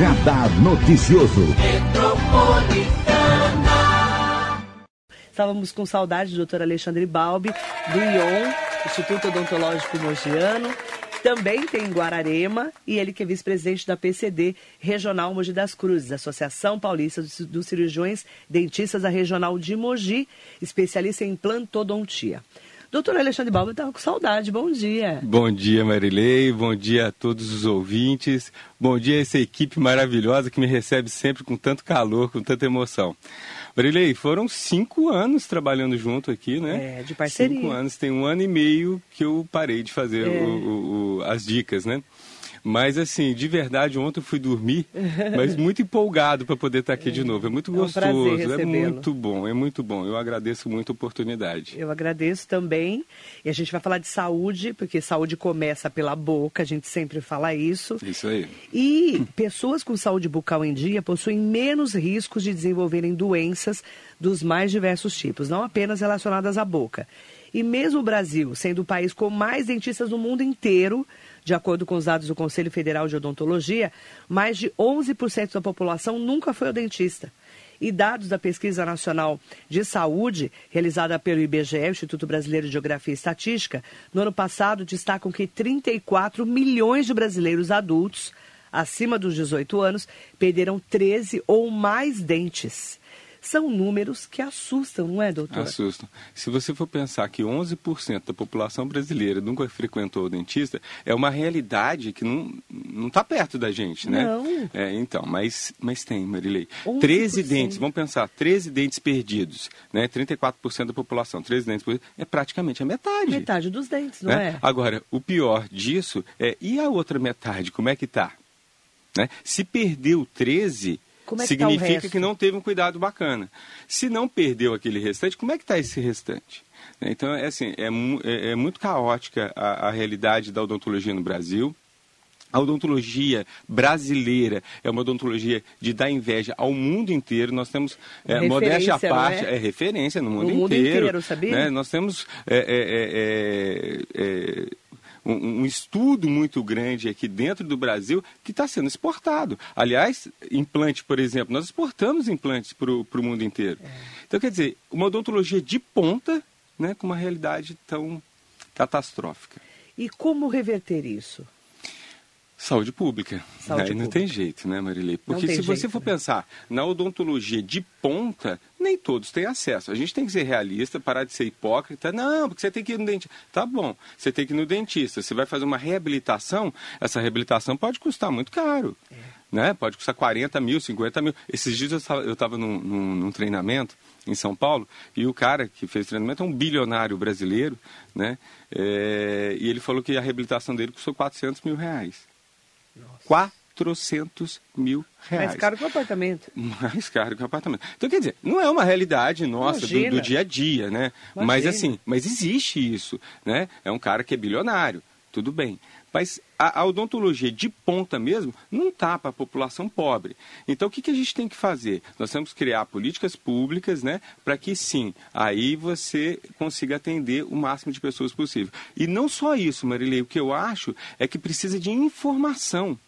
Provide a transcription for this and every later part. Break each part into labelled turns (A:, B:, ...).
A: Radar Noticioso.
B: Estávamos com saudade do doutor Alexandre Balbi, do ION, Instituto Odontológico Mogiano. Também tem em Guararema e ele que é vice-presidente da PCD Regional Mogi das Cruzes, Associação Paulista dos Cirurgiões Dentistas da Regional de Mogi, especialista em plantodontia. Doutor Alexandre Balbi estava com saudade. Bom dia.
C: Bom dia, Marilei. Bom dia a todos os ouvintes. Bom dia a essa equipe maravilhosa que me recebe sempre com tanto calor, com tanta emoção. Marilei, foram cinco anos trabalhando junto aqui, né?
B: É, de parceria.
C: Cinco anos. Tem um ano e meio que eu parei de fazer é. o, o, as dicas, né? Mas, assim, de verdade, ontem eu fui dormir, mas muito empolgado para poder estar tá aqui de novo. É muito gostoso,
B: é, um
C: é muito bom, é muito bom. Eu agradeço muito a oportunidade.
B: Eu agradeço também. E a gente vai falar de saúde, porque saúde começa pela boca, a gente sempre fala isso.
C: Isso aí.
B: E pessoas com saúde bucal em dia possuem menos riscos de desenvolverem doenças dos mais diversos tipos, não apenas relacionadas à boca. E mesmo o Brasil, sendo o país com mais dentistas no mundo inteiro, de acordo com os dados do Conselho Federal de Odontologia, mais de 11% da população nunca foi ao dentista. E dados da Pesquisa Nacional de Saúde, realizada pelo IBGE, Instituto Brasileiro de Geografia e Estatística, no ano passado destacam que 34 milhões de brasileiros adultos acima dos 18 anos perderam 13 ou mais dentes são números que assustam, não é, doutor?
C: Assustam. Se você for pensar que 11% da população brasileira nunca frequentou o dentista, é uma realidade que não está perto da gente, né?
B: Não.
C: É, então, mas, mas tem, Marilei. 11%. 13 dentes, vamos pensar, 13 dentes perdidos, né? 34% da população, 13 dentes perdidos, é praticamente a metade.
B: Metade dos dentes, não
C: né?
B: é?
C: Agora, o pior disso é, e a outra metade, como é que está? Né? Se perdeu 13,
B: como é
C: que
B: tá
C: significa que não teve um cuidado bacana. Se não perdeu aquele restante, como é que está esse restante? Então, é assim, é, é, é muito caótica a, a realidade da odontologia no Brasil. A odontologia brasileira é uma odontologia de dar inveja ao mundo inteiro. Nós temos, é, modéstia à parte, é? é? referência no mundo,
B: no mundo
C: inteiro.
B: inteiro sabia?
C: Né? Nós temos é, é, é, é um, um, estudo muito grande aqui dentro do Brasil que está sendo exportado. Aliás, implante, por exemplo, nós exportamos implantes para o mundo inteiro. É. Então, quer dizer, uma odontologia de ponta né, com uma realidade tão catastrófica.
B: E como reverter isso?
C: Saúde pública.
B: Saúde
C: Aí não
B: pública.
C: tem jeito, né, Marilei? Porque se
B: jeito,
C: você for
B: né?
C: pensar na odontologia de ponta, nem todos têm acesso. A gente tem que ser realista, parar de ser hipócrita. Não, porque você tem que ir no dentista. Tá bom, você tem que ir no dentista. Você vai fazer uma reabilitação, essa reabilitação pode custar muito caro.
B: É.
C: Né? Pode custar 40 mil, 50 mil. Esses dias eu estava num, num, num treinamento em São Paulo e o cara que fez o treinamento é um bilionário brasileiro, né? É, e ele falou que a reabilitação dele custou 400 mil reais. 400 mil reais.
B: Mais caro que o apartamento.
C: Mais caro que o apartamento. Então, quer dizer, não é uma realidade nossa do, do, dia a dia, né?
B: Imagina.
C: Mas assim, mas existe isso, né? É um cara que é bilionário, tudo bem. Mas a, a odontologia de ponta mesmo não está para a população pobre. Então, o que, que a gente tem que fazer? Nós temos que criar políticas públicas, né? Para que sim, aí você consiga atender o máximo de pessoas possível. E não só isso, Marilei, o que eu acho é que precisa de informação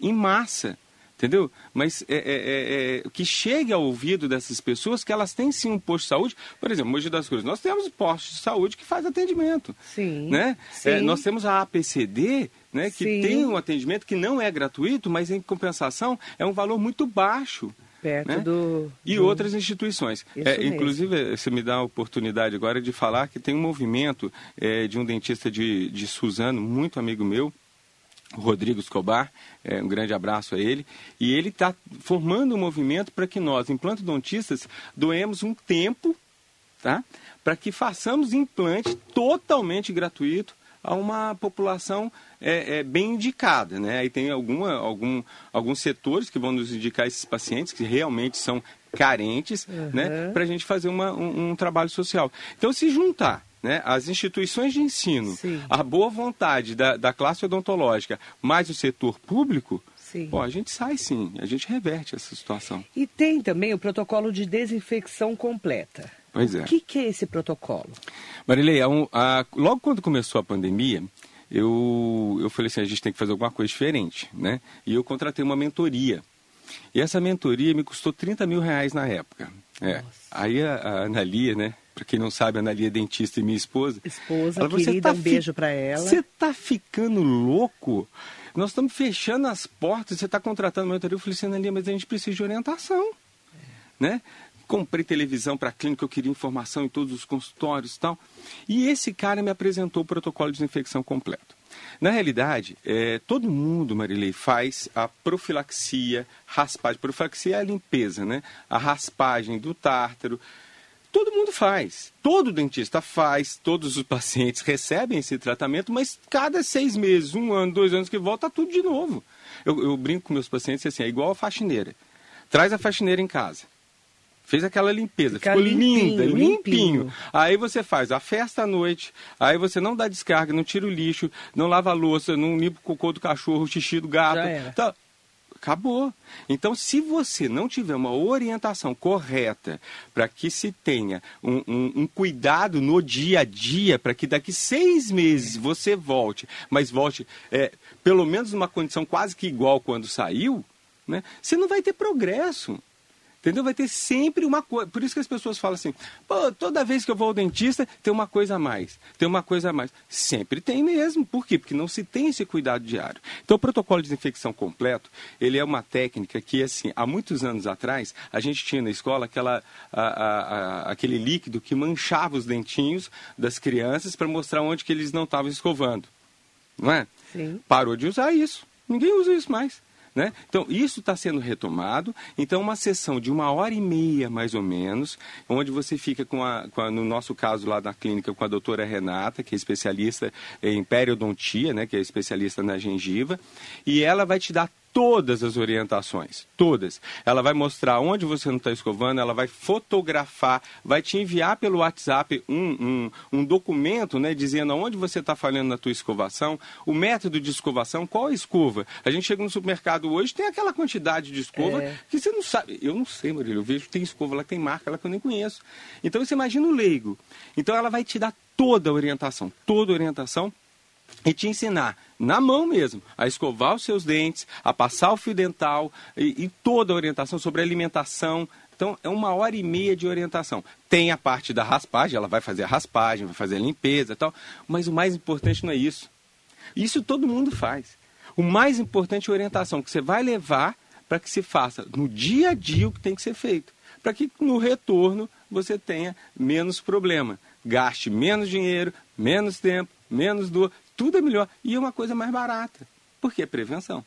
C: em massa entendeu? Mas é, é, é, é, que chegue ao ouvido dessas pessoas que elas têm sim um posto de saúde. Por exemplo, Mogi das Cruzes, nós temos postos de saúde que faz atendimento.
B: Sim.
C: Né?
B: sim.
C: É, nós temos a APCD, né, que
B: Sim.
C: tem um atendimento que não é gratuito, mas em compensação é um valor muito baixo.
B: Perto
C: né?
B: do,
C: E
B: do-
C: outras instituições. É, inclusive, você me dá a oportunidade agora de falar que tem um movimento é, de um dentista de, de Suzano, muito amigo meu, Rodrigo Escobar, é, um grande abraço a ele, e ele está formando um movimento para que nós, implantodontistas, doemos um tempo tá? para que façamos implante totalmente gratuito a uma população é, é, bem indicada. Né? Aí tem alguma, algum, alguns setores que vão nos indicar esses pacientes que realmente são carentes né? para a gente fazer uma, um, um trabalho social. Então, se juntar né, as instituições de ensino,
B: Sim.
C: a boa vontade da, da classe odontológica, mais o setor público,
B: Sim.
C: pô, a gente sai sim, a gente reverte essa situação.
B: E tem também o protocolo de desinfecção completa.
C: Pois é.
B: O que, que é esse protocolo?
C: Marilei, um- logo quando começou a pandemia, eu, eu falei assim, a gente tem que fazer alguma coisa diferente, né? E eu contratei uma mentoria E essa mentoria me custou 30 mil reais na época. É. Aí a, a Analia, né? Para quem não sabe, a Analia é dentista e minha esposa.
B: Esposa, ela, querida, tá um beijo para ela.
C: Você tá ficando louco? Nós estamos fechando as portas, você está contratando uma mentoria. Eu falei assim, Analia, mas a gente precisa de orientação. É. Né? Comprei televisão para a clínica, eu queria informação em todos os consultórios e tal. E esse cara me apresentou o protocolo de desinfecção completo. Na realidade, é, todo mundo, Marilei, faz a profilaxia, raspagem. Profilaxia é a limpeza, né? A raspagem do tártaro. Todo mundo faz. Todo dentista faz, todos os pacientes recebem esse tratamento, mas cada seis meses, um ano, dois anos que volta, tudo de novo. Eu, eu brinco com meus pacientes assim, é igual a faxineira. Traz a faxineira em casa Fez aquela limpeza, Fica ficou limpinho, linda, limpinho. limpinho. Aí você faz a festa à noite, aí você não dá descarga, não tira o lixo, não lava a louça, não limpa o cocô do cachorro, o xixi do gato. Então, acabou. Então, se você não tiver uma orientação correta para que se tenha um, um, um, cuidado no dia a dia, para que daqui seis meses você volte, mas volte é, pelo menos numa condição quase que igual quando saiu, né, você não vai ter progresso. Entendeu? Vai ter sempre uma coisa. Por isso que as pessoas falam assim: pô, toda vez que eu vou ao dentista, tem uma coisa a mais. Tem uma coisa a mais. Sempre tem mesmo. Por quê? Porque não se tem esse cuidado diário. Então, o protocolo de desinfecção completo, ele é uma técnica que, assim, há muitos anos atrás, a gente tinha na escola aquela, a, a, a, aquele líquido que manchava os dentinhos das crianças para mostrar onde que eles não estavam escovando. Não é? Sim. Parou de usar isso. Ninguém usa isso mais. Né? Então, isso está sendo retomado. Então, uma sessão de uma hora e meia, mais ou menos, onde você fica com a, com a no nosso caso lá na clínica, com a doutora Renata, que é especialista em periodontia, né, que é especialista na gengiva, e ela vai te dar todas as orientações, todas. Ela vai mostrar onde você não está escovando, ela vai fotografar, vai te enviar pelo WhatsApp um, um, um documento, né, dizendo onde você está falhando na tua escovação, o método de escovação, qual a escova. A gente chega no supermercado hoje, tem aquela quantidade de escova é. que você não sabe. Eu não sei, Marília, eu vejo que tem escova lá que tem marca lá que eu nem conheço. Então você imagina o leigo. Então ela vai te dar toda a orientação, toda a orientação e te ensinar na mão mesmo a escovar os seus dentes, a passar o fio dental e, e toda a orientação sobre alimentação. Então, é uma hora e meia de orientação. Tem a parte da raspagem, ela vai fazer a raspagem, vai fazer a limpeza e tal, mas o mais importante não é isso. Isso todo mundo faz. O mais importante é a orientação que você vai levar para que se faça no dia a dia o que tem que ser feito. Para que no retorno você tenha menos problema. Gaste menos dinheiro, menos tempo, menos dor tudo é melhor. E é uma coisa mais barata. Porque é prevenção.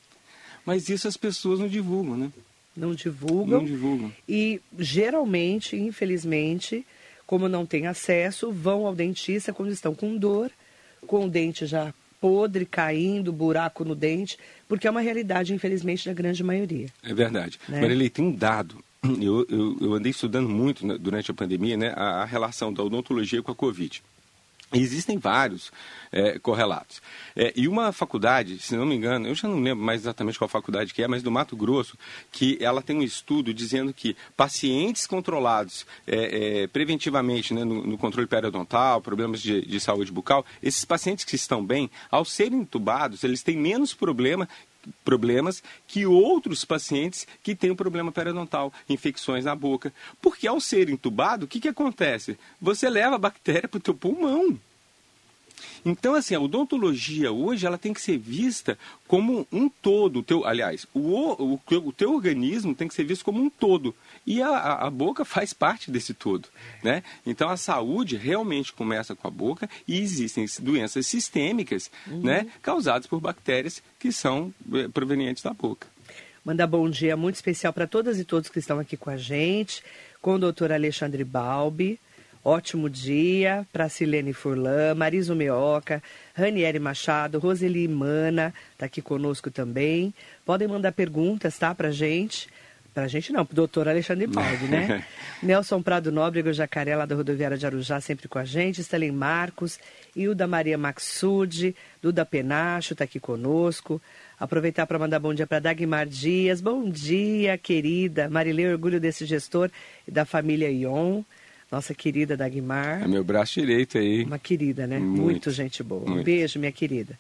C: Mas isso as pessoas não divulgam, né?
B: Não divulgam.
C: Não divulgam.
B: E geralmente, infelizmente, como não têm acesso, vão ao dentista quando estão com dor, com o dente já podre, caindo, buraco no dente, porque é uma realidade, infelizmente, da grande maioria.
C: É verdade. Né? Marilei, tem um dado. Eu, eu, eu andei estudando muito né, durante a pandemia né, a, a relação da odontologia com a Covid. Existem vários é, correlatos. É, e uma faculdade, se não me engano, eu já não lembro mais exatamente qual faculdade que é, mas do Mato Grosso, que ela tem um estudo dizendo que pacientes controlados é, é preventivamente né, no, no, controle periodontal, problemas de, de saúde bucal, esses pacientes que estão bem, ao serem entubados, eles têm menos problema problemas que outros pacientes que têm um problema periodontal, infecções na boca. Porque ao ser entubado, o que, que acontece? Você leva a bactéria para o teu pulmão. Então, assim, a odontologia hoje ela tem que ser vista como um todo. O teu, aliás, o, o, o teu organismo tem que ser visto como um todo. E a, a boca faz parte desse todo. Né? Então, a saúde realmente começa com a boca e existem doenças sistêmicas uhum. né, causadas por bactérias que são eh, provenientes da boca.
B: Mandar bom dia muito especial para todas e todos que estão aqui com a gente, com o doutor Alexandre Balbi. Ótimo dia para Silene Furlan, Mariso Meoca, Ranieri Machado, Roseli Mana, está aqui conosco também. Podem mandar perguntas, tá, para gente. Para a gente não, para o doutor Alexandre Baldi, né? Nelson Prado Nóbrego, Jacaré, lá da rodoviária de Arujá, sempre com a gente. Stelen Marcos, Hilda Maria Maxud, Duda Penacho está aqui conosco. Aproveitar para mandar bom dia para Dagmar Dias. Bom dia, querida. Marilê, orgulho desse gestor e da família Ion nossa querida Dagmar.
C: É meu braço direito aí.
B: Uma querida, né? Muito, Muito gente boa. Muito. Um beijo, minha querida.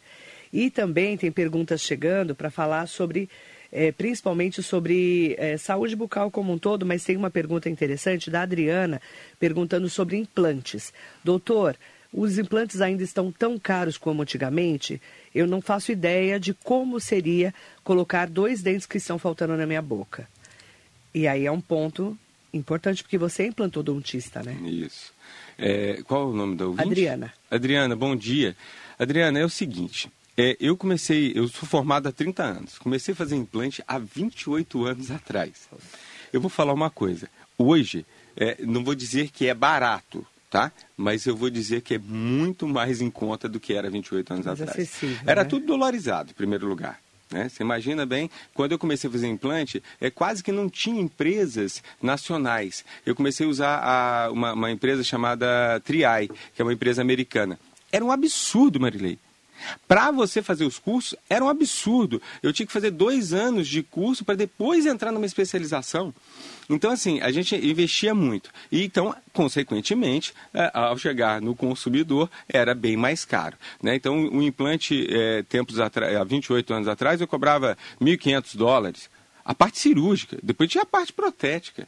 B: E também tem perguntas chegando para falar sobre é, principalmente sobre é, saúde bucal como um todo, mas tem uma pergunta interessante da Adriana perguntando sobre implantes. Doutor, os implantes ainda estão tão caros como antigamente? Eu não faço ideia de como seria colocar dois dentes que estão faltando na minha boca. E aí é um ponto importante, porque você é implantodontista, né?
C: Isso. É, qual é o nome da ouvinte?
B: Adriana.
C: Adriana, bom dia. Adriana, é o seguinte, é, eu comecei, eu sou formado há 30 anos, comecei a fazer implante há 28 anos atrás. Eu vou falar uma coisa, hoje, é, não vou dizer que é barato, tá? Mas eu vou dizer que é muito mais em conta do que era 28 anos mais atrás. Era né? tudo dolarizado, em primeiro lugar. Né? Você imagina bem, quando eu comecei a fazer implante, é quase que não tinha empresas nacionais. Eu comecei a usar a, uma, uma empresa chamada Triai, que é uma empresa americana. Era um absurdo, Marilei. Para você fazer os cursos, era um absurdo. Eu tinha que fazer dois anos de curso para depois entrar numa especialização. Então, assim, a gente investia muito. E, então, consequentemente, é, ao chegar no consumidor, era bem mais caro. Né? Então, o implante, é, tempos atrás, há 28 anos atrás, eu cobrava 1.500 dólares. A parte cirúrgica. Depois tinha a parte protética.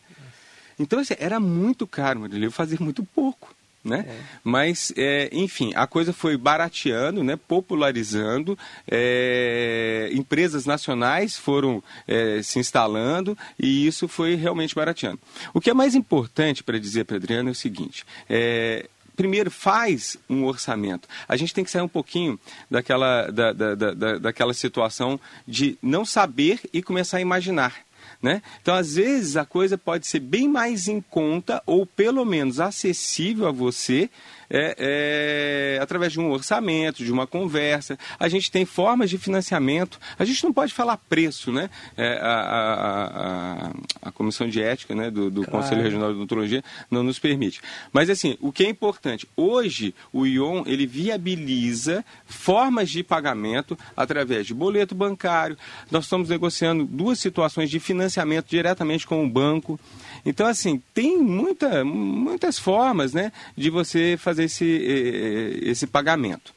C: Então, assim, era muito caro, Marília. Eu fazia muito pouco né? É. Mas, é, enfim, a coisa foi barateando, né? popularizando, é, empresas nacionais foram é, se instalando e isso foi realmente barateando. O que é mais importante para dizer para Adriana é o seguinte, é, primeiro faz um orçamento. A gente tem que sair um pouquinho daquela, da, da, da, daquela situação de não saber e começar a imaginar. Né? Então, às vezes, a coisa pode ser bem mais em conta ou pelo menos acessível a você é, é, através de um orçamento, de uma conversa. A gente tem formas de financiamento. A gente não pode falar preço, né? É, a, a, a, a, Comissão de Ética né, do, do claro. Conselho Regional de Odontologia não nos permite. Mas, assim, o que é importante, hoje o ION ele viabiliza formas de pagamento através de boleto bancário. Nós estamos negociando duas situações de financiamento diretamente com o banco. Então, assim, tem muita, muitas formas né, de você fazer esse, esse pagamento.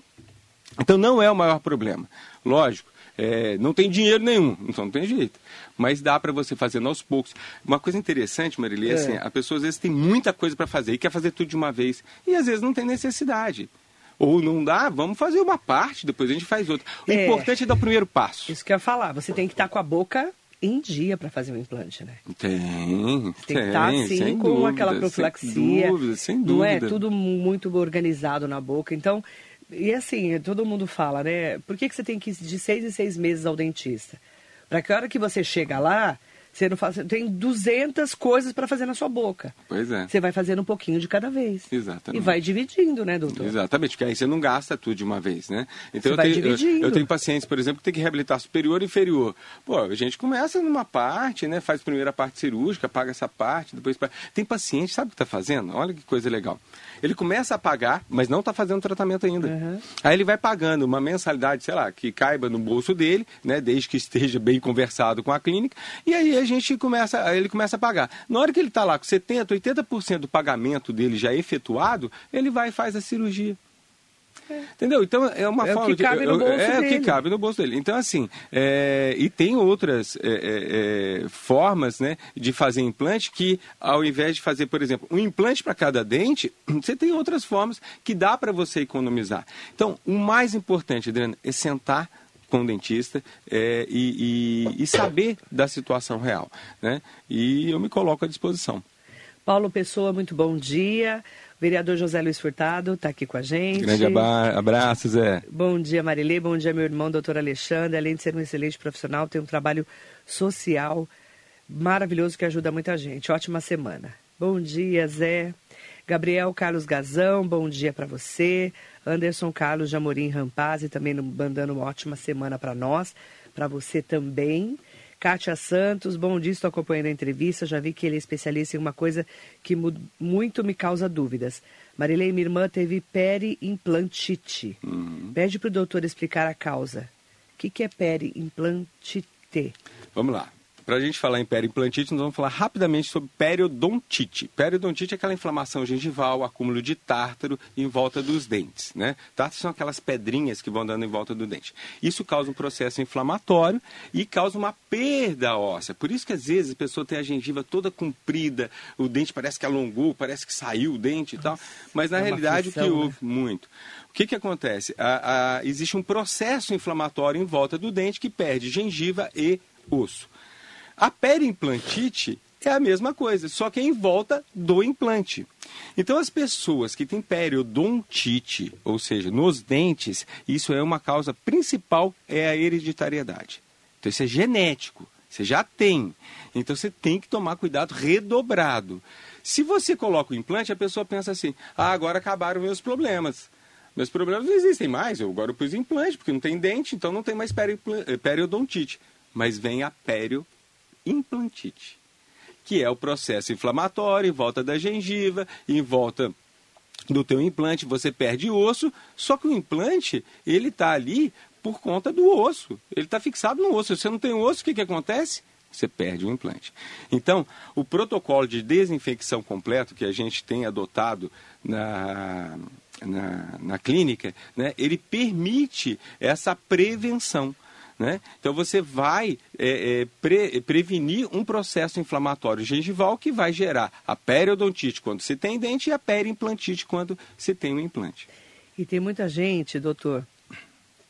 C: Então, não é o maior problema. Lógico, é, não tem dinheiro nenhum, então não tem jeito. Mas dá para você fazer aos poucos. Uma coisa interessante, Marilê, é. assim, a pessoa às vezes tem muita coisa para fazer e quer fazer tudo de uma vez. E às vezes não tem necessidade. Ou não dá, vamos fazer uma parte, depois a gente faz outra. O é. importante é dar o primeiro passo.
B: Isso que eu ia falar, você tem que estar com a boca em dia para fazer o implante, né?
C: Tem,
B: tem.
C: Que
B: estar assim com dúvida, aquela profilaxia. Sem dúvida, sem dúvida. Não é tudo muito organizado na boca. Então, e assim, todo mundo fala, né? Por que, que você tem que ir de seis em seis meses ao dentista? Para que a hora que você chega lá, você não faz, tem 200 coisas para fazer na sua boca.
C: Pois é.
B: Você vai fazendo um pouquinho de cada vez.
C: Exatamente.
B: E vai dividindo, né, doutor?
C: Exatamente, porque aí você não gasta tudo de uma vez, né?
B: Então você eu, vai tenho, dividindo.
C: Eu, eu tenho pacientes, por exemplo, que tem que reabilitar superior e inferior. Pô, a gente começa numa parte, né? Faz primeiro a parte cirúrgica, paga essa parte, depois. Tem paciente, sabe o que está fazendo? Olha que coisa legal. Ele começa a pagar, mas não está fazendo tratamento ainda. Uhum. Aí ele vai pagando uma mensalidade, sei lá, que caiba no bolso dele, né? Desde que esteja bem conversado com a clínica. E aí a gente começa, ele começa a pagar. Na hora que ele está lá com 70%, 80% do pagamento dele já efetuado, ele vai e faz a cirurgia. Entendeu? Então é uma
B: é
C: forma
B: o que cabe no bolso
C: é
B: dele.
C: o que cabe no bolso dele. Então assim, é, e tem outras é, é, é, formas, né, de fazer implante que ao invés de fazer, por exemplo, um implante para cada dente, você tem outras formas que dá para você economizar. Então, o mais importante, Adriana, é sentar com o dentista é, e, e, e, saber da situação real. Né? E eu me coloco à disposição.
B: Paulo Pessoa, muito bom dia. Vereador José Luiz Furtado está aqui com a gente.
C: Grande abraço, Zé.
B: Bom dia, Marilê. Bom dia, meu irmão, doutor Alexandre. Além de ser um excelente profissional, tem um trabalho social maravilhoso que ajuda muita gente. Ótima semana. Bom dia, Zé. Gabriel Carlos Gazão, bom dia para você. Anderson Carlos de Amorim Rampazzi também mandando uma ótima semana para nós, para você também. Kátia Santos, bom dia, estou acompanhando a entrevista. Já vi que ele é especialista em uma coisa que muito me causa dúvidas. Marilei, minha irmã, teve periimplantite. Uhum. Pede para o doutor explicar a causa. O que, que é periimplantite?
C: Vamos lá. Para a gente falar em periimplantite, nós vamos falar rapidamente sobre periodontite. Periodontite é aquela inflamação gengival, acúmulo de tártaro em volta dos dentes. Né? Tártaro são aquelas pedrinhas que vão dando em volta do dente. Isso causa um processo inflamatório e causa uma perda óssea. Por isso que às vezes a pessoa tem a gengiva toda comprida, o dente parece que alongou, parece que saiu o dente e tal. Mas na é realidade o que houve né? muito. O que, que acontece? A, a, existe um processo inflamatório em volta do dente que perde gengiva e osso. A periimplantite é a mesma coisa, só que é em volta do implante. Então, as pessoas que têm periodontite, ou seja, nos dentes, isso é uma causa principal, é a hereditariedade. Então, isso é genético, você já tem. Então, você tem que tomar cuidado redobrado. Se você coloca o implante, a pessoa pensa assim: ah, agora acabaram meus problemas. Meus problemas não existem mais, eu agora pus implante, porque não tem dente, então não tem mais periodontite. Mas vem a perio implantite, que é o processo inflamatório em volta da gengiva, em volta do teu implante, você perde osso, só que o implante, ele está ali por conta do osso. Ele está fixado no osso. Se você não tem osso, o que, que acontece? Você perde o implante. Então, o protocolo de desinfecção completo que a gente tem adotado na, na, na clínica, né, ele permite essa prevenção. Né? Então você vai é, é, pre, prevenir um processo inflamatório gengival que vai gerar a periodontite quando se tem dente e a periimplantite quando se tem um implante.
B: E tem muita gente, doutor,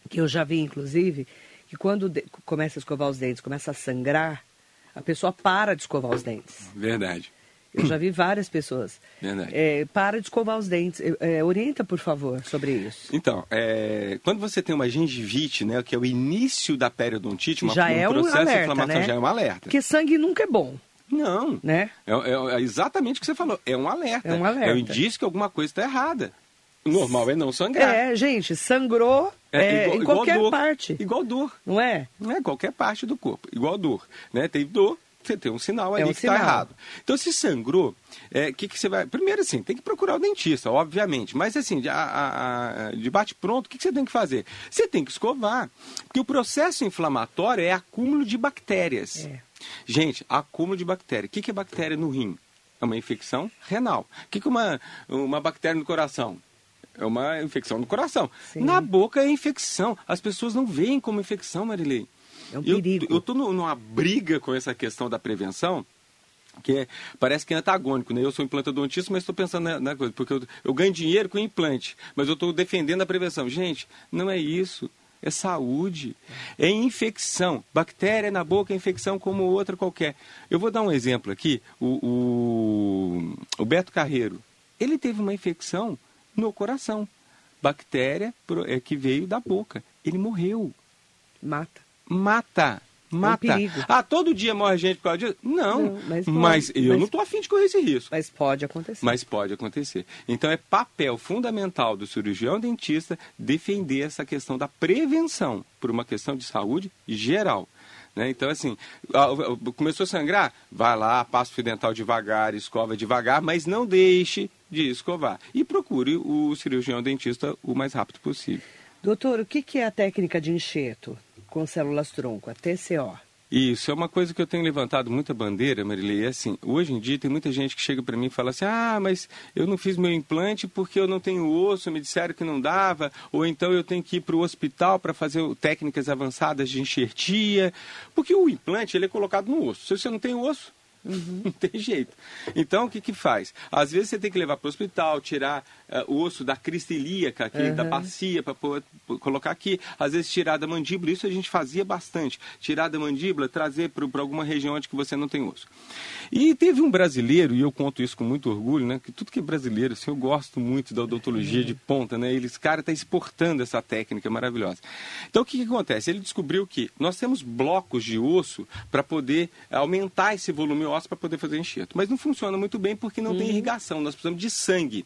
B: que eu já vi inclusive, que quando começa a escovar os dentes, começa a sangrar, a pessoa para de escovar os dentes.
C: Verdade.
B: Eu já vi várias pessoas.
C: Verdade.
B: É, para de escovar os dentes. É, orienta, por favor, sobre isso.
C: Então, é, quando você tem uma gengivite, né, que é o início da periodontite, uma,
B: já um é um processo alerta, inflamatório,
C: né? já é um alerta.
B: Porque sangue nunca é bom.
C: Não.
B: Né?
C: É, é, é exatamente o que você falou. É um alerta.
B: É um alerta.
C: É um indício que alguma coisa está errada. O normal é não sangrar.
B: É, gente, sangrou é, é, igual, em qualquer
C: dor,
B: parte.
C: Igual dor.
B: Não é?
C: Não é qualquer parte do corpo. Igual dor. Né? Tem dor, você tem um sinal ali é um que está errado. Então, se sangrou, o é, que, que você vai. Primeiro, assim, tem que procurar o dentista, obviamente. Mas, assim, de, a, a, de bate-pronto, o que, que você tem que fazer? Você tem que escovar. Porque o processo inflamatório é acúmulo de bactérias. É. Gente, acúmulo de bactéria. O que, que é bactéria no rim? É uma infecção renal. O que, que é uma, uma bactéria no coração? É uma infecção no coração. Sim. Na boca é infecção. As pessoas não veem como infecção, Marilei.
B: É um perigo.
C: Eu estou numa briga com essa questão da prevenção, que é, parece que é antagônico, né? Eu sou implantodontista, mas estou pensando na, na, coisa, porque eu, eu ganho dinheiro com implante, mas eu estou defendendo a prevenção. Gente, não é isso. É saúde, é infecção. Bactéria na boca é infecção como outra qualquer. Eu vou dar um exemplo aqui. O, o, o Beto Carreiro, ele teve uma infecção no coração. Bactéria é, que veio da boca. Ele morreu.
B: Mata
C: mata. Mata. É um ah, todo dia morre gente por causa disso? Não, não mas, pode, mas, eu mas, não estou afim de correr esse risco.
B: Mas pode acontecer.
C: Mas pode acontecer. Então é papel fundamental do cirurgião dentista defender essa questão da prevenção por uma questão de saúde geral. Né? Então, assim, começou a sangrar? Vai lá, passa o fio dental devagar, escova devagar, mas não deixe de escovar. E procure o cirurgião dentista o mais rápido possível.
B: Doutor, o que é a técnica de enxerto? Com células-tronco, a TCO.
C: Isso, é uma coisa que eu tenho levantado muita bandeira, Marilei, é assim, hoje em dia tem muita gente que chega para mim e fala assim, ah, mas eu não fiz meu implante porque eu não tenho osso, me disseram que não dava, ou então eu tenho que ir para o hospital para fazer técnicas avançadas de enxertia, porque o implante ele é colocado no osso, se você não tem osso, Uhum. Não tem jeito. Então, o que que faz? Às vezes você tem que levar para o hospital, tirar uh, o osso da crista ilíaca, aqui, uhum. da bacia, para colocar aqui. Às vezes tirar da mandíbula, isso a gente fazia bastante. Tirar da mandíbula, trazer para alguma região onde que você não tem osso. E teve um brasileiro, e eu conto isso com muito orgulho, né? Que tudo que é brasileiro, assim, eu gosto muito da odontologia de ponta, né? Eles, cara, está exportando essa técnica maravilhosa. Então, o que, que acontece? Ele descobriu que nós temos blocos de osso para poder aumentar esse volume ósseo para poder fazer enxerto. Mas não funciona muito bem porque não uhum. tem irrigação, nós precisamos de sangue.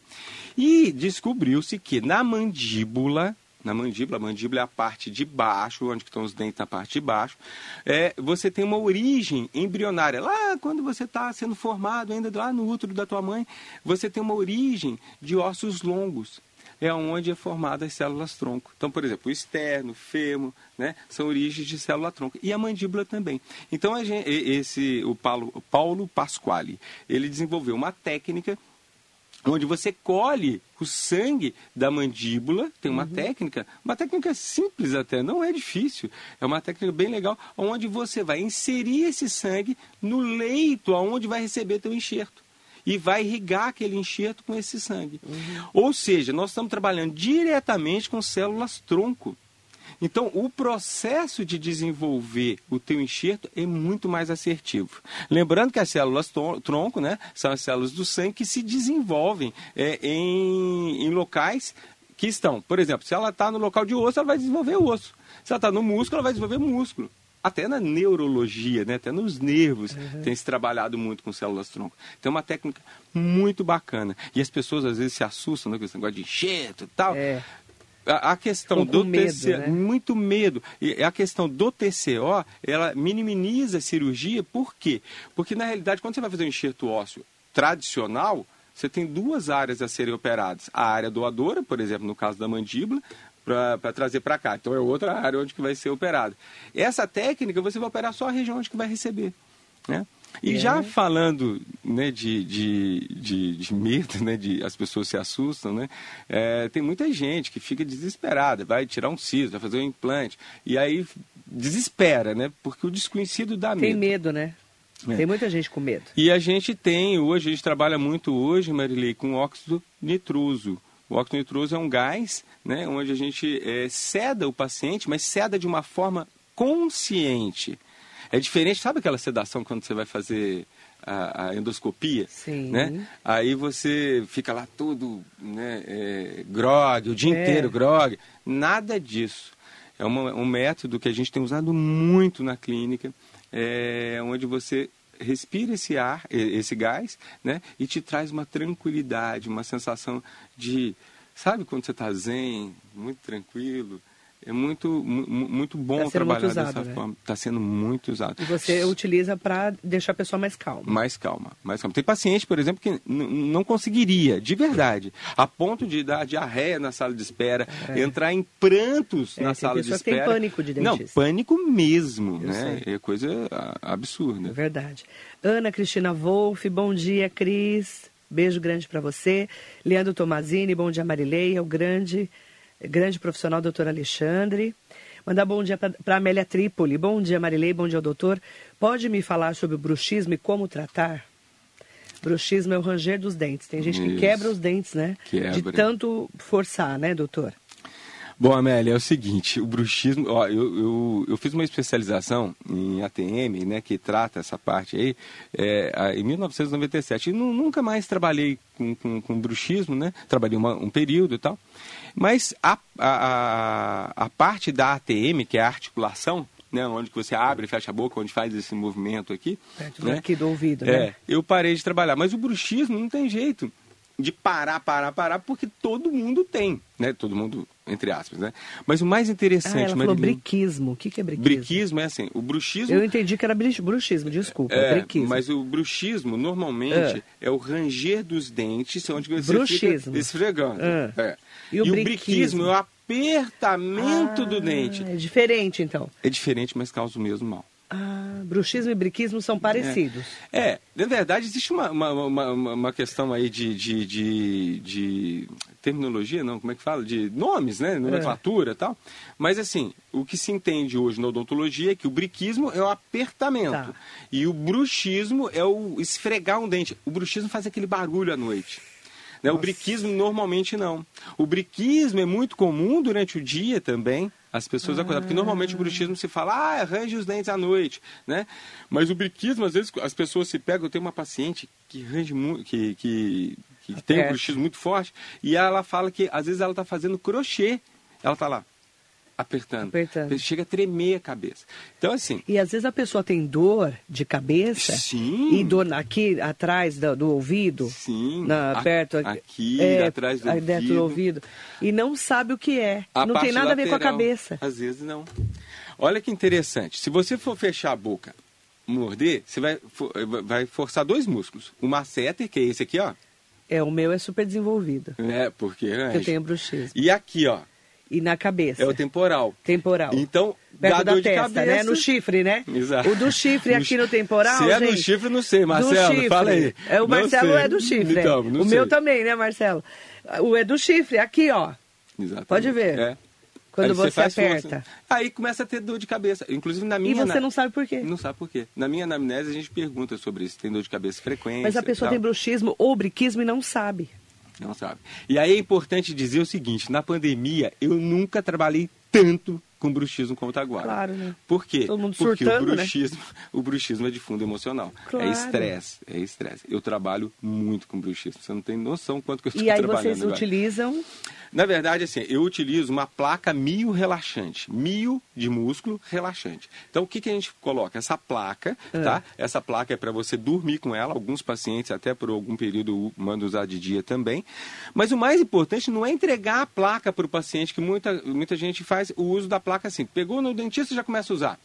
C: E descobriu-se que na mandíbula, na mandíbula, a mandíbula é a parte de baixo, onde estão os dentes na parte de baixo, é, você tem uma origem embrionária. Lá, quando você está sendo formado, ainda lá no útero da tua mãe, você tem uma origem de ossos longos. é onde é formada as células tronco. Então, por exemplo, o externo, o fêmur, né, são origens de célula tronco. E a mandíbula também. Então, gente, esse, o Paulo, Paulo Pasquale, ele desenvolveu uma técnica onde você colhe o sangue da mandíbula, tem uma uhum. técnica, uma técnica simples até, não é difícil, é uma técnica bem legal, onde você vai inserir esse sangue no leito aonde vai receber teu enxerto e vai irrigar aquele enxerto com esse sangue. Uhum. Ou seja, nós estamos trabalhando diretamente com células tronco. Então, o processo de desenvolver o teu enxerto é muito mais assertivo. Lembrando que as células tronco, né, são as células do sangue que se desenvolvem é, em, em locais que estão. Por exemplo, se ela está no local de osso, ela vai desenvolver o osso. Se ela está no músculo, ela vai desenvolver músculo até na neurologia, né? até nos nervos, uhum. tem se trabalhado muito com células tronco. Então é uma técnica muito bacana. E as pessoas às vezes se assustam né, com esse negócio de enxerto e tal. É. A, a questão do medo, TCO, né? muito medo. E a questão do TCO, ela minimiza a cirurgia, por quê? Porque na realidade, quando você vai fazer um enxerto ósseo tradicional, você tem duas áreas a serem operadas. A área doadora, por exemplo, no caso da mandíbula, para trazer para cá. Então é outra área onde que vai ser operado. Essa técnica você vai operar só a região onde que vai receber. Né? E é. já falando né, de, de, de, de, medo, né, de, as pessoas se assustam, né, é, tem muita gente que fica desesperada, vai tirar um siso, vai fazer um implante, e aí desespera, né, porque o desconhecido dá medo.
B: Tem medo, né? É. Tem muita gente com medo.
C: E a gente tem, hoje, a gente trabalha muito hoje, Marilei, com óxido nitroso. O óxido nitroso é um gás, né, onde a gente é, ceda o paciente, mas ceda de uma forma consciente. É diferente, sabe aquela sedação quando você vai fazer a, a endoscopia?
B: Sim.
C: Né? Aí você fica lá todo né, é, grog, o dia é. inteiro grog. Nada disso. É uma, um método que a gente tem usado muito na clínica, é, onde você respira esse ar, esse gás, né? E te traz uma tranquilidade, uma sensação de, sabe quando você está zen, muito tranquilo, é muito, muito bom tá trabalhar usado, dessa né? forma. Está sendo muito usado.
B: E você utiliza para deixar a pessoa mais calma.
C: Mais calma, mais calma. Tem paciente, por exemplo, que não conseguiria, de verdade, a ponto de dar diarreia na sala de espera, é. entrar em prantos é, na sala de espera.
B: Tem pânico de dentista.
C: Não, pânico mesmo, Eu né? Sei. É coisa absurda. É
B: verdade. Ana Cristina Wolff, bom dia, Cris. Beijo grande para você. Leandro Tomazini, bom dia, Marileia, o grande grande profissional, doutor Alexandre. Mandar bom dia para Amélia Trípoli. Bom dia, Marilei. Bom dia, doutor. Pode me falar sobre o bruxismo e como tratar? Bruxismo é o ranger dos dentes. Tem gente Isso. que quebra os dentes, né?
C: Quebra.
B: De tanto forçar, né, doutor?
C: Bom, Amélia, é o seguinte, o bruxismo, ó, eu, eu, eu, fiz uma especialização em ATM, né, que trata essa parte aí, é, em 1997, e nunca mais trabalhei com, com, com bruxismo, né, trabalhei uma, um período e tal, mas a, a, a parte da ATM, que é a articulação, né, onde você abre e fecha a boca, onde faz esse movimento aqui.
B: Perto né? aqui do ouvido,
C: é, né? Eu parei de trabalhar, mas o bruxismo não tem jeito de parar, parar, parar, porque todo mundo tem, né? Todo mundo, entre aspas, né? Mas o mais interessante... Ah, ela
B: falou Marilene, briquismo. O que, que é briquismo?
C: Briquismo é assim, o bruxismo...
B: Eu entendi que era bruxismo, desculpa,
C: é,
B: briquismo.
C: Mas o bruxismo, normalmente, é, é o ranger dos dentes, onde você
B: bruxismo.
C: fica esfregando. É. É. E o, e briquismo? o briquismo é o apertamento ah, do dente.
B: É diferente, então.
C: É diferente, mas causa o mesmo mal.
B: Bruxismo e briquismo são parecidos.
C: É, é na verdade, existe uma, uma, uma, uma questão aí de, de, de, de, terminologia, não, como é que fala? De nomes, né? Nomenclatura e é. tal. Mas, assim, o que se entende hoje na odontologia é que o briquismo é o apertamento. Tá. E o bruxismo é o esfregar um dente. O bruxismo faz aquele barulho à noite. Né? O briquismo normalmente não. O briquismo é muito comum durante o dia também. As pessoas ah. acordam, porque normalmente o bruxismo se fala, ah, arranje os dentes à noite, né? Mas o briquismo, às vezes, as pessoas se pegam, eu tenho uma paciente que range muito, que, que, que tem um bruxismo muito forte, e ela fala que às vezes ela está fazendo crochê. Ela está lá, apertando. apertando. Chega a tremer a cabeça. Então, assim.
B: E às vezes a pessoa tem dor de cabeça.
C: Sim.
B: E dor aqui atrás do, do ouvido.
C: Sim.
B: Na, perto.
C: Aqui, é, atrás do
B: dentro ouvido. do ouvido. E não sabe o que é. A não tem nada lateral, a ver com a cabeça.
C: Às vezes não. Olha que interessante. Se você for fechar a boca, morder, você vai, vai forçar dois músculos. O masseter, que é esse aqui, ó.
B: É, o meu é super desenvolvido.
C: É, porque, né?
B: Eu tenho bruxismo.
C: E aqui, ó.
B: E na cabeça.
C: É o temporal.
B: Temporal.
C: Então,
B: Perto da testa,
C: cabeça.
B: né? No chifre, né?
C: Exato.
B: O do chifre aqui no temporal,
C: Se é do
B: gente,
C: chifre, não sei, Marcelo,
B: chifre.
C: fala aí.
B: É, o Marcelo é do chifre.
C: Então, não
B: o
C: sei.
B: meu também, né, Marcelo? O é do chifre, aqui, ó.
C: Exatamente.
B: Pode ver.
C: É.
B: Quando
C: Aí
B: você,
C: faz
B: aperta.
C: força. Aí começa a ter dor de cabeça. Inclusive na
B: E
C: minha...
B: você
C: na-
B: não sabe por quê.
C: Não sabe por quê. Na minha anamnese a gente pergunta sobre isso. Tem dor de cabeça frequente.
B: Mas a pessoa tem bruxismo ou briquismo e não sabe.
C: Não sabe. E aí é importante dizer o seguinte: na pandemia, eu nunca trabalhei tanto com bruxismo como agora.
B: Claro, né?
C: Por quê?
B: Todo mundo
C: Porque
B: surtando,
C: o
B: né?
C: bruxismo, o bruxismo é de fundo emocional.
B: Claro.
C: É estresse, é estresse. Eu trabalho muito com bruxismo. Você não tem noção quanto que eu estou
B: E aí
C: trabalhando
B: vocês
C: agora.
B: utilizam
C: Na verdade, assim, eu utilizo uma placa mio relaxante. Mio de músculo relaxante. Então, o que, que a gente coloca? Essa placa,
B: Ah.
C: tá? Essa placa é para você dormir com ela. Alguns pacientes, até por algum período, mandam usar de dia também. Mas o mais importante não é entregar a placa para o paciente, que muita, muita gente faz o uso da placa assim. Pegou no dentista já começa a usar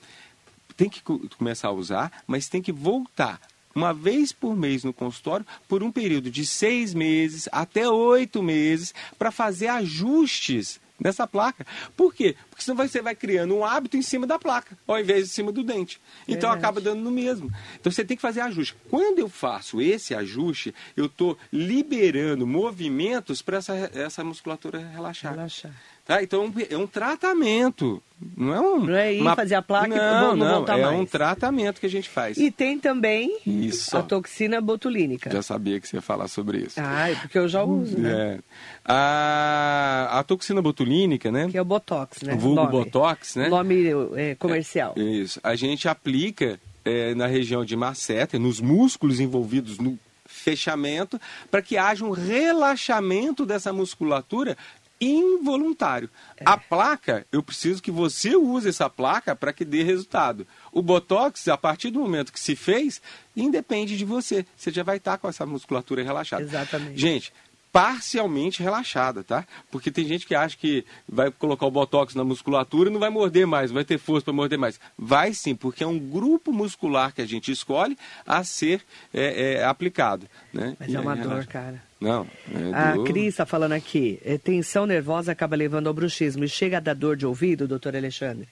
C: tem que co- começar a usar, mas tem que voltar uma vez por mês no consultório por um período de seis meses até oito meses para fazer ajustes nessa placa. Por quê? Porque senão você vai criando um hábito em cima da placa, ao invés de em cima do dente. Então
B: Verdade.
C: acaba dando no mesmo. Então você tem que fazer ajuste. Quando eu faço esse ajuste, eu estou liberando movimentos para essa, essa musculatura relaxar.
B: Relaxar.
C: Tá? Então é um tratamento. Não é um.
B: Não é ir fazer a placa e
C: não,
B: vou- não
C: não,
B: voltar
C: é
B: mais.
C: um tratamento que a gente faz.
B: E tem também
C: Isso.
B: a toxina botulínica.
C: Já sabia que você ia falar sobre isso.
B: Ah, é porque eu já uso, né?
C: É. A, a toxina botulínica, né?
B: Que é o Botox, né?
C: O vulgo
B: Nome.
C: Botox, né?
B: Nome é, comercial.
C: Isso. A gente aplica é, na região de masseter, nos músculos envolvidos no fechamento, para que haja um relaxamento dessa musculatura involuntário.
B: É.
C: A placa, eu preciso que você use essa placa para que dê resultado. O botox, a partir do momento que se fez, independe de você. Você já vai estar com essa musculatura relaxada.
B: Exatamente.
C: Gente, parcialmente relaxada, tá? Porque tem gente que acha que vai colocar o botox na musculatura e não vai morder mais, não vai ter força para morder mais. Vai sim, porque é um grupo muscular que a gente escolhe a ser é, é, aplicado. Né?
B: Mas
C: E
B: é uma dor,
C: relaxa.
B: cara.
C: Não, é
B: A
C: dor.
B: Cris está falando aqui, é, tensão nervosa acaba levando ao bruxismo e chega a dar dor de ouvido, doutor Alexandre?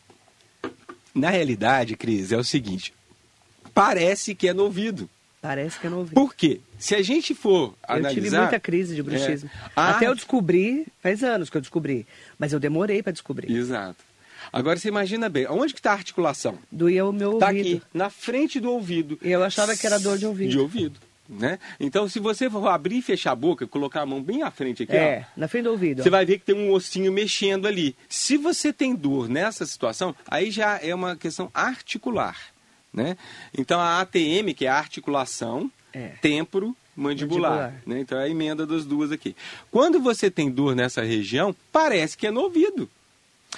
C: Na realidade, Cris, é o seguinte: parece que é no ouvido.
B: Parece que eu não ouvi.
C: Por quê? Se a gente for
B: Eu
C: analisar...
B: tive muita crise de bruxismo.
C: É. Ah,
B: Até eu descobri, faz anos que eu descobri, mas eu demorei para descobrir.
C: Exato. Agora você imagina bem, onde que está a articulação?
B: Doía o meu
C: Está
B: ouvido.
C: aqui, na frente do ouvido.
B: Eu achava que era dor de ouvido.
C: De ouvido. Né? Então, se você for abrir e fechar a boca, colocar a mão bem à frente aqui,
B: É,
C: ó,
B: na frente do ouvido.
C: você
B: ó.
C: vai ver que tem um ossinho mexendo ali. Se você tem dor nessa situação, aí já é uma questão articular. Né? Então, a ATM, que é a articulação,
B: É.
C: temporo, mandibular.
B: Mandibular.
C: Né? Então, é a emenda das duas aqui. Quando você tem dor nessa região, parece que é no ouvido.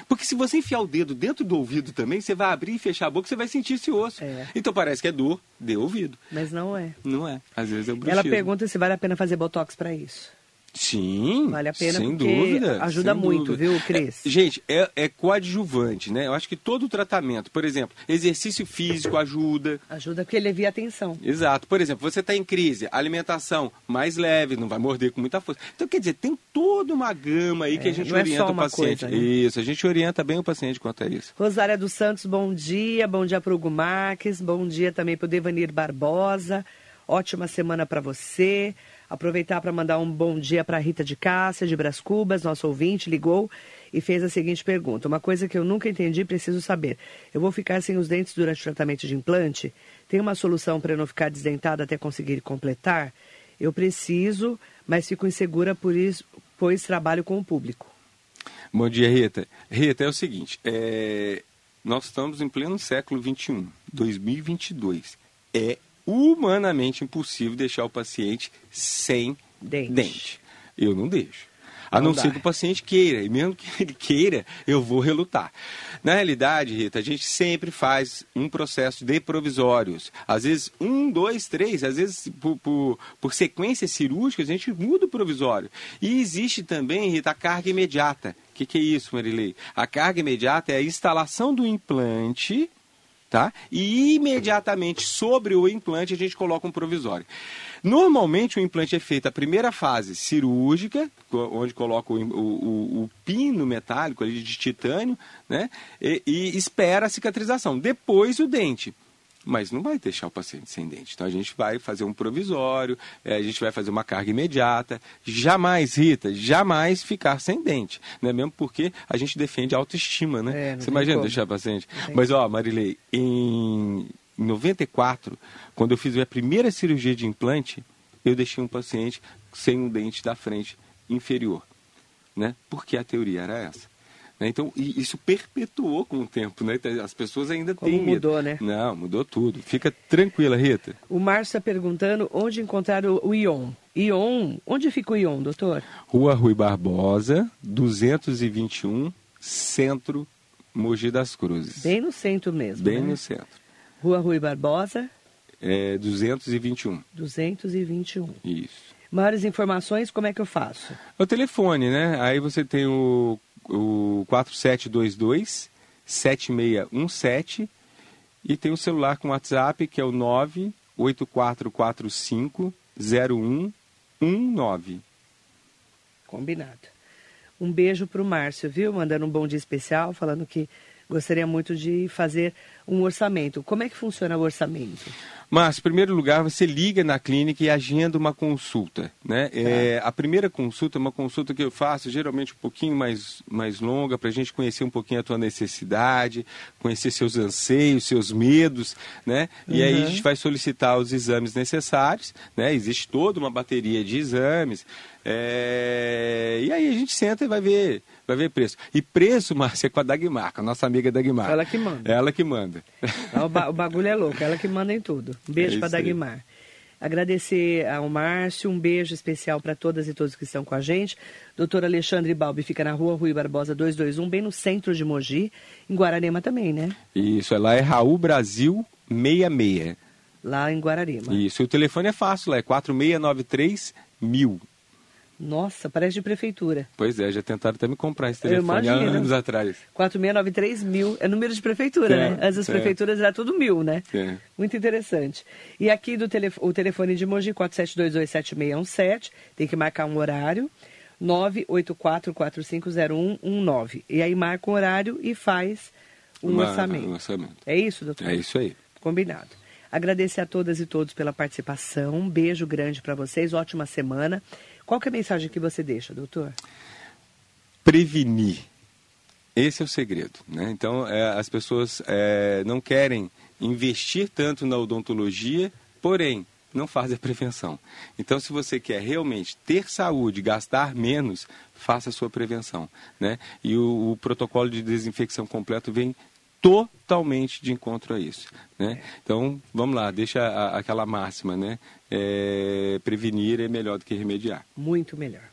C: Porque se você enfiar o dedo dentro do ouvido também, você vai abrir e fechar a boca, você vai sentir esse osso.
B: É.
C: Então parece que é dor de ouvido.
B: Mas não é.
C: Não é. Às vezes é o
B: Ela
C: bruxismo.
B: pergunta se vale a pena fazer botox para isso.
C: Sim,
B: Vale a pena
C: sem dúvida.
B: ajuda
C: sem
B: muito,
C: dúvida.
B: viu, Cris?
C: É, gente, é, é coadjuvante, né? Eu acho que todo o tratamento, por exemplo, exercício físico ajuda.
B: Ajuda porque alivia a tensão.
C: Exato. Por exemplo, você está em crise, alimentação mais leve, não vai morder com muita força. Então, quer dizer, tem toda uma gama aí que
B: É,
C: a gente
B: é
C: orienta o paciente.
B: coisa, né?
C: Isso, a gente orienta bem o paciente quanto a isso.
B: Rosária dos Santos, bom dia. Bom dia para o Hugo Marques. Bom dia também para o Devanir Barbosa. Ótima semana para você. Aproveitar para mandar um bom dia para Rita de Cássia, de Bras Cubas, nosso ouvinte, ligou e fez a seguinte pergunta. Uma coisa que eu nunca entendi, preciso saber. Eu vou ficar sem os dentes durante o tratamento de implante? Tem uma solução para eu não ficar desdentada até conseguir completar? Eu preciso, mas fico insegura por isso, pois trabalho com o público.
C: Bom dia, Rita. Rita, é o seguinte, é, nós estamos em pleno século XXI, 2022. É humanamente impossível deixar o paciente sem
B: Dente.
C: dente. Eu não deixo. A
B: Não
C: não, ser que o paciente queira, e mesmo que ele queira, eu vou relutar. Na realidade, Rita, a gente sempre faz um processo de provisórios. Às vezes, um, dois, três, às vezes, por, por, por sequências cirúrgicas, a gente muda o provisório. E existe também, Rita, a carga imediata. O que, que é isso, Marilei? A carga imediata é a instalação do implante tá? E imediatamente sobre o implante a gente coloca um provisório. Normalmente o implante é feito a primeira fase cirúrgica, onde coloca o, o, o pino metálico ali de titânio, né? E, e espera a cicatrização. Depois o dente mas não vai deixar o paciente sem dente. Então a gente vai fazer um provisório, é, a gente vai fazer uma carga imediata. Jamais, Rita, jamais ficar sem dente. Né? Mesmo porque a gente defende a autoestima, né? É, Você imagina como. deixar o paciente. Mas, ó, Marilei, em 94, quando eu fiz a primeira cirurgia de implante, eu deixei um paciente sem um dente da frente inferior. Né? Porque a teoria era essa. Né? Então, isso perpetuou com o tempo, né? Então, as pessoas ainda
B: Como
C: têm
B: mudou, medo. né?
C: Não, mudou tudo. Fica tranquila, Rita.
B: O Márcio está perguntando onde encontrar o Ion. Ion, onde fica o Ion, doutor?
C: Rua Rui Barbosa, 221, Centro, Mogi das Cruzes.
B: Bem no centro mesmo,
C: Bem
B: né?
C: no centro.
B: Rua Rui Barbosa?
C: É 221.
B: 221.
C: Isso.
B: Maiores informações, como é que eu faço?
C: O telefone, né? Aí você tem o o 4722 7617 e tem o celular com WhatsApp que é o 98445 0119.
B: Combinado. Um beijo para o Márcio, viu? Mandando um bom dia especial, falando que gostaria muito de fazer um orçamento. Como é que funciona o orçamento?
C: Mas, em primeiro lugar, você liga na clínica e agenda uma consulta. Né? Tá. É, a primeira consulta é uma consulta que eu faço, geralmente um pouquinho mais, mais longa, para a gente conhecer um pouquinho a tua necessidade, conhecer seus anseios, seus medos. Né? E uhum. aí a gente vai solicitar os exames necessários. Né? Existe toda uma bateria de exames. É... E aí a gente senta e vai ver, vai ver preço. E preço, Márcia, é com a Dagmar, com a nossa amiga Dagmar.
B: Ela que manda.
C: Ela que manda.
B: O, ba o bagulho é louco, ela que manda em tudo. Um beijo é para Dagmar. Aí. Agradecer ao Márcio, um beijo especial para todas e todos que estão com a gente. Doutor Alexandre Balbi fica na rua Rui Barbosa 221, bem no centro de Mogi, em Guararema também, né?
C: Isso, lá é Raul Brasil 66.
B: Lá em Guararema.
C: Isso, e o telefone é fácil, lá é 4693 mil.
B: Nossa, parece de prefeitura.
C: Pois é, já tentaram até me comprar esse telefone há anos atrás.
B: 4693 mil. É número de prefeitura, é, né? As é. prefeituras era tudo mil, né?
C: É.
B: Muito interessante. E aqui do telefone, o telefone de Mogi, 47227617. Tem que marcar um horário. 984450119. E aí marca o horário e faz um Uma, orçamento. Um
C: orçamento.
B: É isso, doutor?
C: É isso aí.
B: Combinado. Agradecer a todas e todos pela participação. Um beijo grande para vocês. Ótima semana. Qual é a mensagem que você deixa, doutor?
C: Prevenir. Esse é o segredo. Né? Então, é, as pessoas é, não querem investir tanto na odontologia, porém, não fazem a prevenção. Então, se você quer realmente ter saúde, gastar menos, faça a sua prevenção. Né? E o, o protocolo de desinfecção completo vem totalmente de encontro a isso. Né? Então, vamos lá, deixa a, aquela máxima, né? É, prevenir é melhor do que remediar.
B: Muito melhor.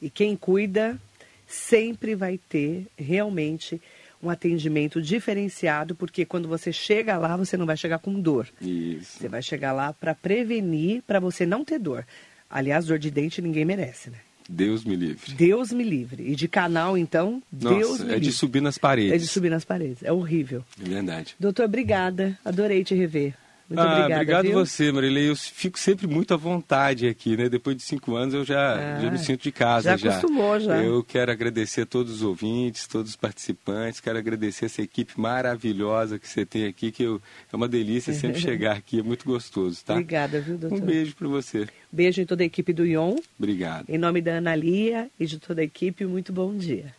B: E quem cuida sempre vai ter realmente um atendimento diferenciado, porque quando você chega lá, você não vai chegar com dor.
C: Isso.
B: Você vai chegar lá para prevenir, para você não ter dor. Aliás, dor de dente ninguém merece, né?
C: Deus me livre.
B: Deus me livre. E de canal, então,
C: Nossa,
B: Deus me
C: é
B: livre.
C: de subir nas paredes.
B: É de subir nas paredes. É horrível.
C: É verdade.
B: Doutor, obrigada. Adorei te rever. Muito
C: ah,
B: obrigada.
C: Obrigado
B: viu?
C: você, Marilei. Eu fico sempre muito à vontade aqui, né? Depois de cinco anos eu já, ah, já me sinto de casa.
B: Já acostumou, já.
C: Eu quero agradecer a todos os ouvintes, todos os participantes. Quero agradecer essa equipe maravilhosa que você tem aqui, que eu, é uma delícia sempre chegar aqui. É muito gostoso, tá?
B: Obrigada, viu, doutor?
C: Um beijo para você.
B: Beijo em toda a equipe do ION.
C: Obrigado.
B: Em nome da Ana Lia e de toda a equipe, muito bom dia.